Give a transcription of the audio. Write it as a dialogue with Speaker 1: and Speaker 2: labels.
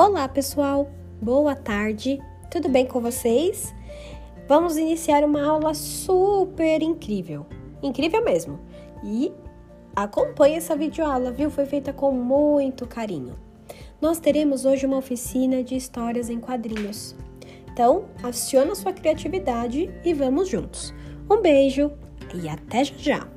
Speaker 1: Olá, pessoal. Boa tarde. Tudo bem com vocês? Vamos iniciar uma aula super incrível. Incrível mesmo. E acompanhe essa videoaula, viu? Foi feita com muito carinho. Nós teremos hoje uma oficina de histórias em quadrinhos. Então, aciona sua criatividade e vamos juntos. Um beijo e até já!